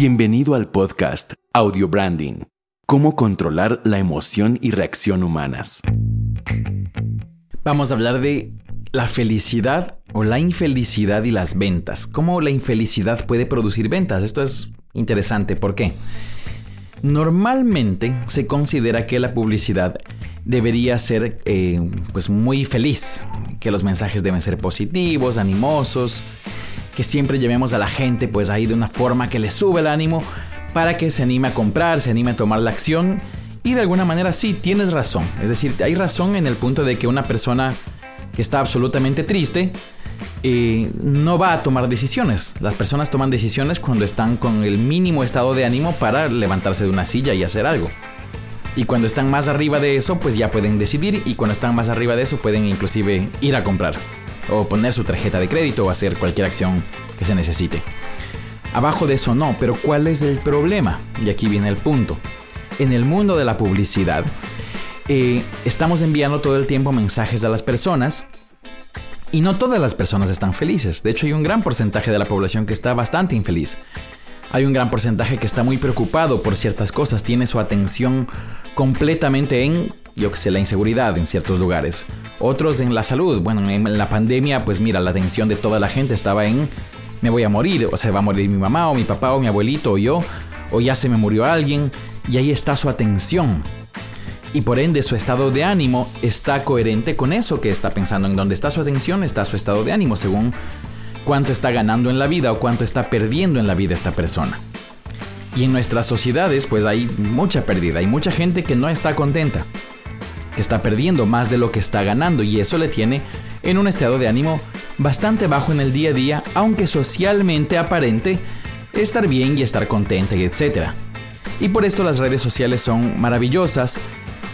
Bienvenido al podcast Audio Branding. Cómo controlar la emoción y reacción humanas. Vamos a hablar de la felicidad o la infelicidad y las ventas. Cómo la infelicidad puede producir ventas. Esto es interesante. ¿Por qué? Normalmente se considera que la publicidad debería ser eh, pues muy feliz, que los mensajes deben ser positivos, animosos, que siempre llevemos a la gente pues ahí de una forma que le sube el ánimo para que se anime a comprar, se anime a tomar la acción y de alguna manera sí, tienes razón. Es decir, hay razón en el punto de que una persona que está absolutamente triste eh, no va a tomar decisiones. Las personas toman decisiones cuando están con el mínimo estado de ánimo para levantarse de una silla y hacer algo. Y cuando están más arriba de eso, pues ya pueden decidir y cuando están más arriba de eso pueden inclusive ir a comprar o poner su tarjeta de crédito o hacer cualquier acción que se necesite. Abajo de eso no, pero ¿cuál es el problema? Y aquí viene el punto. En el mundo de la publicidad, eh, estamos enviando todo el tiempo mensajes a las personas y no todas las personas están felices. De hecho, hay un gran porcentaje de la población que está bastante infeliz. Hay un gran porcentaje que está muy preocupado por ciertas cosas, tiene su atención completamente en yo que sé, la inseguridad en ciertos lugares. Otros en la salud. Bueno, en la pandemia, pues mira, la atención de toda la gente estaba en me voy a morir, o se va a morir mi mamá o mi papá o mi abuelito o yo, o ya se me murió alguien, y ahí está su atención. Y por ende su estado de ánimo está coherente con eso que está pensando. En donde está su atención está su estado de ánimo, según cuánto está ganando en la vida o cuánto está perdiendo en la vida esta persona. Y en nuestras sociedades pues hay mucha pérdida, hay mucha gente que no está contenta que está perdiendo más de lo que está ganando y eso le tiene en un estado de ánimo bastante bajo en el día a día, aunque socialmente aparente estar bien y estar contenta y etc. Y por esto las redes sociales son maravillosas,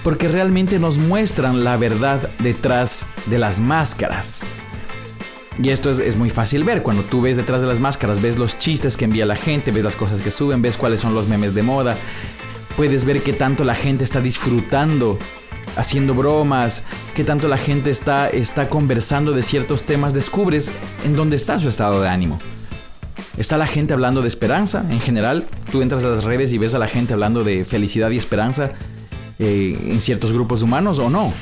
porque realmente nos muestran la verdad detrás de las máscaras. Y esto es, es, muy fácil ver, cuando tú ves detrás de las máscaras, ves los chistes que envía la gente, ves las cosas que suben, ves cuáles son los memes de moda, puedes ver qué tanto la gente está disfrutando haciendo bromas, que tanto la gente está, está conversando de ciertos temas, descubres en dónde está su estado de ánimo. Está la gente hablando de esperanza en general. Tú entras a las redes y ves a la gente hablando de felicidad y esperanza eh, en ciertos grupos humanos o no.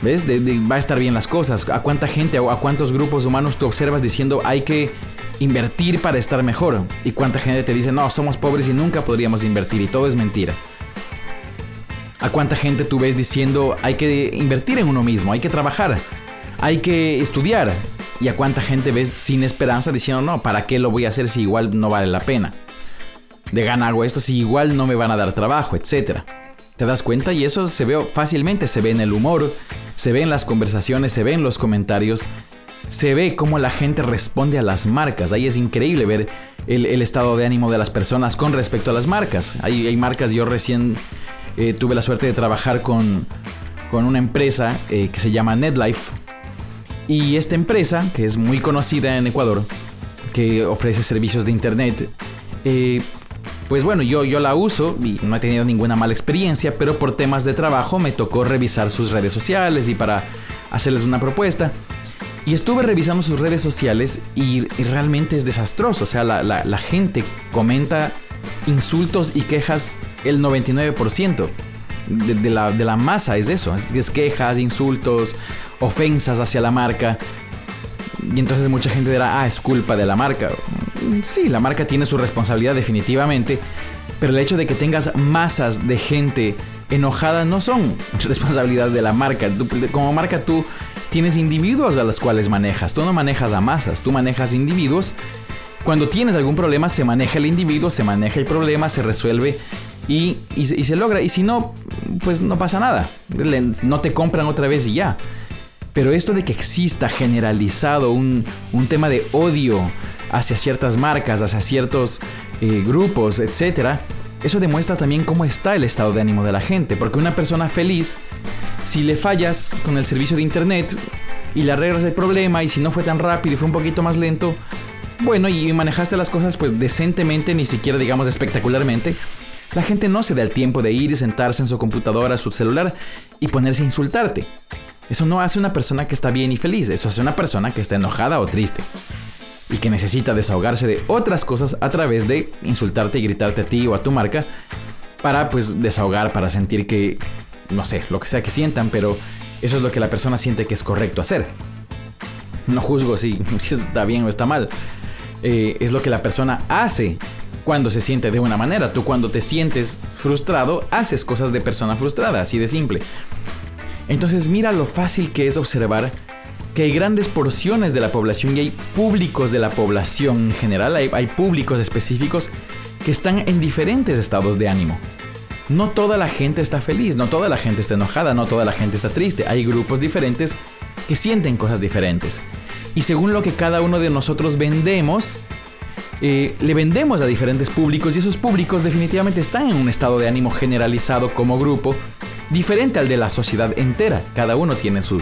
¿Ves? va a estar bien las cosas. ¿A cuánta gente o a cuántos grupos humanos tú observas diciendo hay que invertir para estar mejor? ¿Y cuánta gente te dice no, somos pobres y nunca podríamos invertir y todo es mentira? ¿A cuánta gente tú ves diciendo hay que invertir en uno mismo, hay que trabajar, hay que estudiar? ¿Y a cuánta gente ves sin esperanza diciendo no, ¿para qué lo voy a hacer si igual no vale la pena? De gana algo esto si igual no me van a dar trabajo, etcétera. ¿Te das cuenta? Y eso se ve fácilmente, se ve en el humor, se ve en las conversaciones, se ve en los comentarios, se ve cómo la gente responde a las marcas. Ahí es increíble ver el, estado de ánimo de las personas con respecto a las marcas. Hay, hay marcas, yo recién eh, tuve la suerte de trabajar con, una empresa eh, que se llama NetLife. Y esta empresa, que es muy conocida en Ecuador, que ofrece servicios de internet, eh, pues bueno, yo, yo la uso y no he tenido ninguna mala experiencia, pero por temas de trabajo me tocó revisar sus redes sociales y para hacerles una propuesta. Y estuve revisando sus redes sociales y, realmente es desastroso. O sea, la, la gente comenta insultos y quejas el 99% de, la, de, la, masa es eso, es, quejas, insultos, ofensas hacia la marca. Y entonces mucha gente dirá, ah, es culpa de la marca. Sí, la marca tiene su responsabilidad definitivamente, pero el hecho de que tengas masas de gente enojada no son responsabilidad de la marca. como marca tú tienes individuos a los cuales manejas, tú no manejas a masas, tú manejas individuos. Cuando tienes algún problema se maneja el individuo, se maneja el problema, se resuelve y, se logra. Y si no, pues no pasa nada. no te compran otra vez y ya. Pero esto de que exista generalizado un, tema de odio hacia ciertas marcas, hacia ciertos eh, grupos, etc., eso demuestra también cómo está el estado de ánimo de la gente. Porque una persona feliz, si le fallas con el servicio de internet y le arreglas el problema y si no fue tan rápido y fue un poquito más lento, bueno, y manejaste las cosas pues decentemente, ni siquiera digamos espectacularmente, la gente no se da el tiempo de ir y sentarse en su computadora, su celular y ponerse a insultarte. Eso no hace una persona que está bien y feliz, eso hace una persona que está enojada o triste. y que necesita desahogarse de otras cosas a través de insultarte y gritarte a ti o a tu marca para pues desahogar, para sentir que, no sé, lo que sea que sientan, pero eso es lo que la persona siente que es correcto hacer. No juzgo si, está bien o está mal. Eh, es lo que la persona hace cuando se siente de una manera. Tú cuando te sientes frustrado, haces cosas de persona frustrada, así de simple. Entonces mira lo fácil que es observar que hay grandes porciones de la población y hay públicos de la población en general, hay, hay públicos específicos que están en diferentes estados de ánimo. No toda la gente está feliz, no toda la gente está enojada, no toda la gente está triste. Hay grupos diferentes que sienten cosas diferentes. Y según lo que cada uno de nosotros vendemos, eh, le vendemos a diferentes públicos y esos públicos definitivamente están en un estado de ánimo generalizado como grupo, diferente al de la sociedad entera. Cada uno tiene su,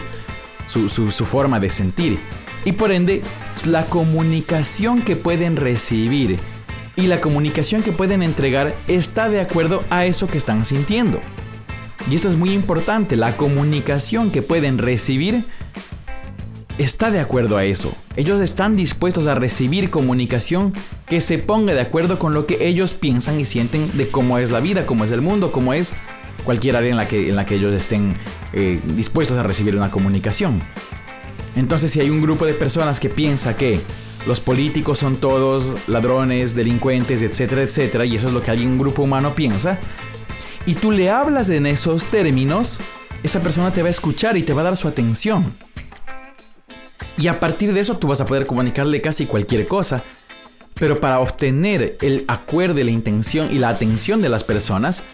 su, su forma de sentir. Y por ende, la comunicación que pueden recibir y la comunicación que pueden entregar está de acuerdo a eso que están sintiendo. Y esto es muy importante, la comunicación que pueden recibir está de acuerdo a eso. Ellos están dispuestos a recibir comunicación que se ponga de acuerdo con lo que ellos piensan y sienten de cómo es la vida, cómo es el mundo, cómo es cualquier área en la que, en la que ellos estén eh, dispuestos a recibir una comunicación. Entonces si hay un grupo de personas que piensa que los políticos son todos ladrones, delincuentes, etcétera, etcétera, y eso es lo que alguien, un grupo humano piensa, y tú le hablas en esos términos, esa persona te va a escuchar y te va a dar su atención. Y a partir de eso tú vas a poder comunicarle casi cualquier cosa. Pero para obtener el acuerdo, la intención y la atención de las personas,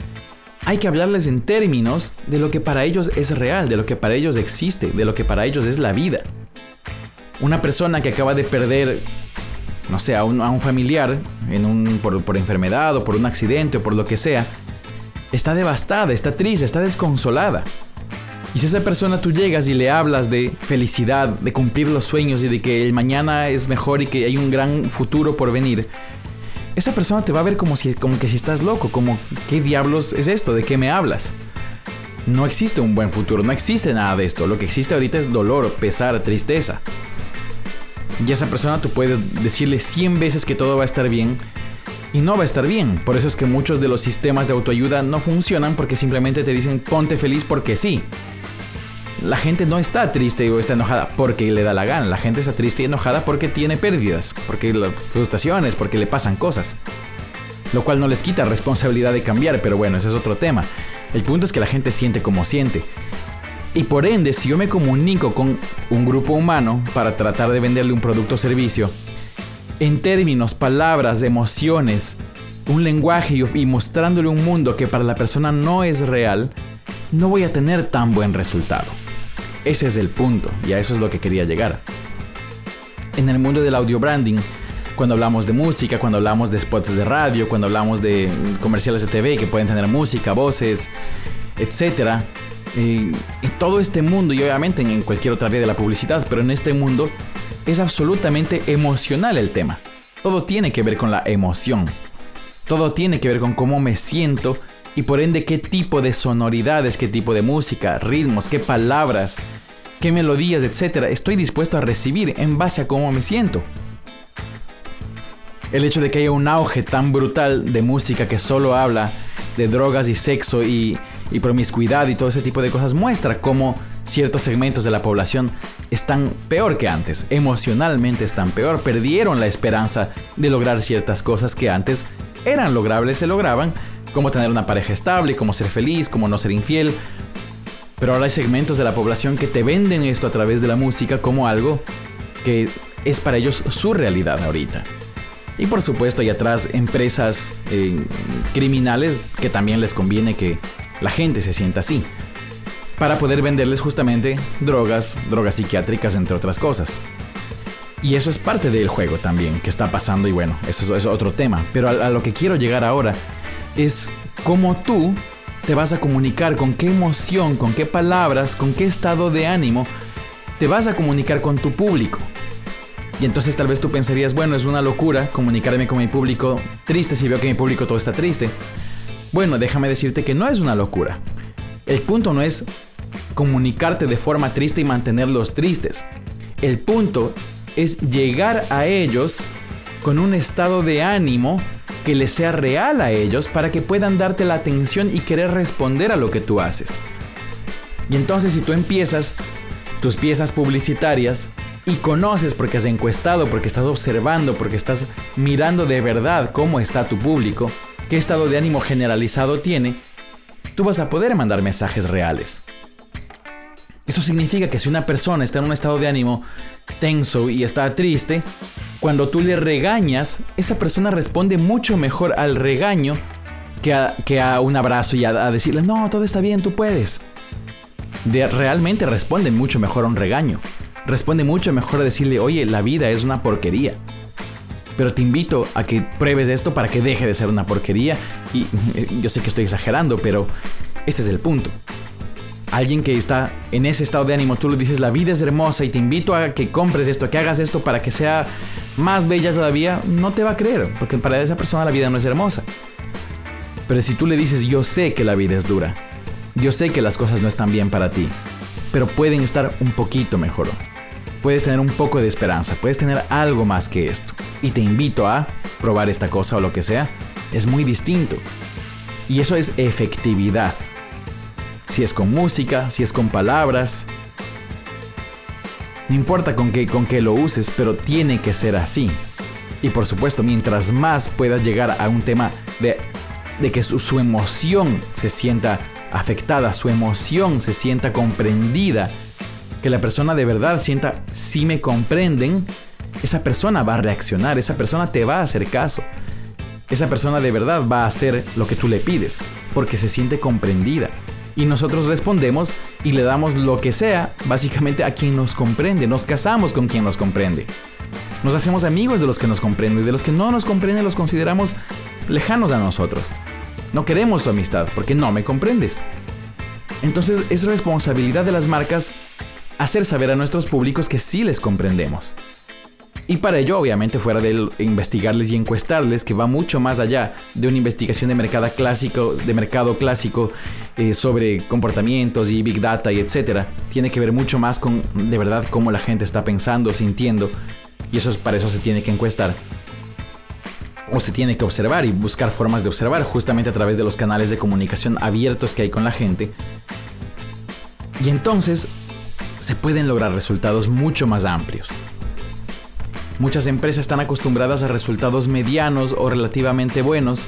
hay que hablarles en términos de lo que para ellos es real, de lo que para ellos existe, de lo que para ellos es la vida una persona que acaba de perder, no sé, a un, familiar por enfermedad o por un accidente o por lo que sea, está devastada, está triste, está desconsolada. Y si a esa persona tú llegas y le hablas de felicidad, de cumplir los sueños y de que el mañana es mejor y que hay un gran futuro por venir, esa persona te va a ver como, si, como que si estás loco, como ¿qué diablos es esto? ¿De qué me hablas? No existe un buen futuro, no existe nada de esto. Lo que existe ahorita es dolor, pesar, tristeza. Y a esa persona tú puedes decirle 100 veces que todo va a estar bien y no va a estar bien. Por eso es que muchos de los sistemas de autoayuda no funcionan porque simplemente te dicen ponte feliz porque sí. La gente no está triste o está enojada porque le da la gana. La gente está triste y enojada porque tiene pérdidas, porque frustraciones, porque le pasan cosas. Lo cual no les quita responsabilidad de cambiar, pero bueno, ese es otro tema. El punto es que la gente siente como siente. Y por ende, si yo me comunico con un grupo humano para tratar de venderle un producto o servicio, en términos, palabras, emociones, un lenguaje y mostrándole un mundo que para la persona no es real, no voy a tener tan buen resultado. Ese es el punto y a eso es lo que quería llegar. En el mundo del audio branding, cuando hablamos de música, cuando hablamos de spots de radio, cuando hablamos de comerciales de TV que pueden tener música, voces, etc en todo este mundo y obviamente en cualquier otra área de la publicidad, pero en este mundo es absolutamente emocional el tema. Todo tiene que ver con la emoción. Todo tiene que ver con cómo me siento y por ende qué tipo de sonoridades, qué tipo de música, ritmos, qué palabras, qué melodías, etcétera, estoy dispuesto a recibir en base a cómo me siento. El hecho de que haya un auge tan brutal de música que solo habla de drogas y sexo y y promiscuidad y todo ese tipo de cosas muestra cómo ciertos segmentos de la población están peor que antes, emocionalmente están peor, perdieron la esperanza de lograr ciertas cosas que antes eran logrables, se lograban, como tener una pareja estable, como ser feliz, como no ser infiel. Pero ahora hay segmentos de la población que te venden esto a través de la música como algo que es para ellos su realidad ahorita. Y por supuesto hay atrás empresas eh, criminales que también les conviene que la gente se sienta así. Para poder venderles justamente drogas, drogas psiquiátricas, entre otras cosas. Y eso es parte del juego también, que está pasando y bueno, eso es, otro tema. Pero a, a lo que quiero llegar ahora es cómo tú te vas a comunicar, con qué emoción, con qué palabras, con qué estado de ánimo te vas a comunicar con tu público. Y entonces tal vez tú pensarías, bueno, es una locura comunicarme con mi público triste si veo que mi público todo está triste. Bueno, déjame decirte que no es una locura. El punto no es comunicarte de forma triste y mantenerlos tristes. El punto es llegar a ellos con un estado de ánimo que les sea real a ellos para que puedan darte la atención y querer responder a lo que tú haces. Y entonces si tú empiezas tus piezas publicitarias y conoces porque has encuestado, porque estás observando, porque estás mirando de verdad cómo está tu público, qué estado de ánimo generalizado tiene, tú vas a poder mandar mensajes reales. Eso significa que si una persona está en un estado de ánimo tenso y está triste, cuando tú le regañas, esa persona responde mucho mejor al regaño que a, un abrazo y a, decirle, no, todo está bien, tú puedes. De, realmente responde mucho mejor a un regaño. Responde mucho mejor a decirle, oye, la vida es una porquería. Pero te invito a que pruebes esto para que deje de ser una porquería. Y yo sé que estoy exagerando, pero este es el punto alguien que está en ese estado de ánimo, tú le dices la vida es hermosa y te invito a que compres esto, que hagas esto para que sea más bella todavía, no te va a creer, porque para esa persona la vida no es hermosa. Pero si tú le dices yo sé que la vida es dura, yo sé que las cosas no están bien para ti, pero pueden estar un poquito mejor. Puedes tener un poco de esperanza, puedes tener algo más que esto. Y te invito a probar esta cosa o lo que sea. Es muy distinto. Y eso es efectividad si es con música, si es con palabras. No importa con qué, con qué lo uses, pero tiene que ser así. Y por supuesto, mientras más puedas llegar a un tema de, de que su, su emoción se sienta afectada, su emoción se sienta comprendida, que la persona de verdad sienta, si me comprenden, esa persona va a reaccionar, esa persona te va a hacer caso. Esa persona de verdad va a hacer lo que tú le pides, porque se siente comprendida y nosotros respondemos y le damos lo que sea, básicamente a quien nos comprende, nos casamos con quien nos comprende. Nos hacemos amigos de los que nos comprenden y de los que no nos comprenden los consideramos lejanos a nosotros. No queremos su amistad porque no me comprendes. Entonces es responsabilidad de las marcas hacer saber a nuestros públicos que sí les comprendemos. Y para ello, obviamente, fuera de investigarles y encuestarles, que va mucho más allá de una investigación de mercado clásico, de mercado clásico eh, sobre comportamientos y big data y etcétera, tiene que ver mucho más con de verdad cómo la gente está pensando, sintiendo, y eso es para eso se tiene que encuestar. O se tiene que observar y buscar formas de observar justamente a través de los canales de comunicación abiertos que hay con la gente. Y entonces se pueden lograr resultados mucho más amplios. Muchas empresas están acostumbradas a resultados medianos o relativamente buenos,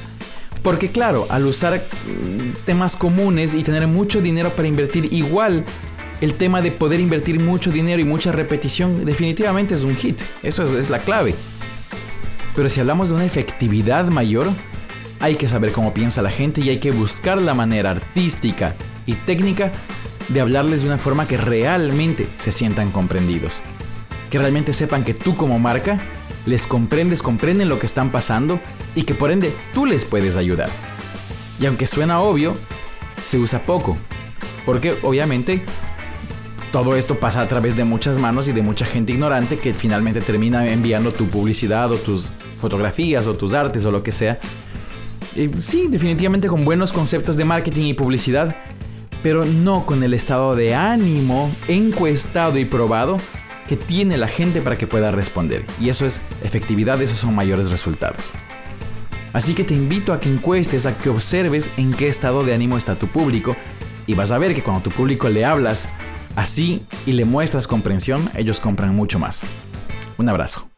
porque claro, al usar mm, temas comunes y tener mucho dinero para invertir, igual el tema de poder invertir mucho dinero y mucha repetición definitivamente es un hit. Eso es, la clave. Pero si hablamos de una efectividad mayor, hay que saber cómo piensa la gente y hay que buscar la manera artística y técnica de hablarles de una forma que realmente se sientan comprendidos que realmente sepan que tú como marca les comprendes, comprenden lo que están pasando y que por ende tú les puedes ayudar. Y aunque suena obvio, se usa poco, porque obviamente todo esto pasa a través de muchas manos y de mucha gente ignorante que finalmente termina enviando tu publicidad o tus fotografías o tus artes o lo que sea. Sí, definitivamente con buenos conceptos de marketing y publicidad, pero no con el estado de ánimo encuestado y probado que tiene la gente para que pueda responder. Y eso es efectividad, esos son mayores resultados. Así que te invito a que encuestes, a que observes en qué estado de ánimo está tu público y vas a ver que cuando tu público le hablas así y le muestras comprensión, ellos compran mucho más. Un abrazo.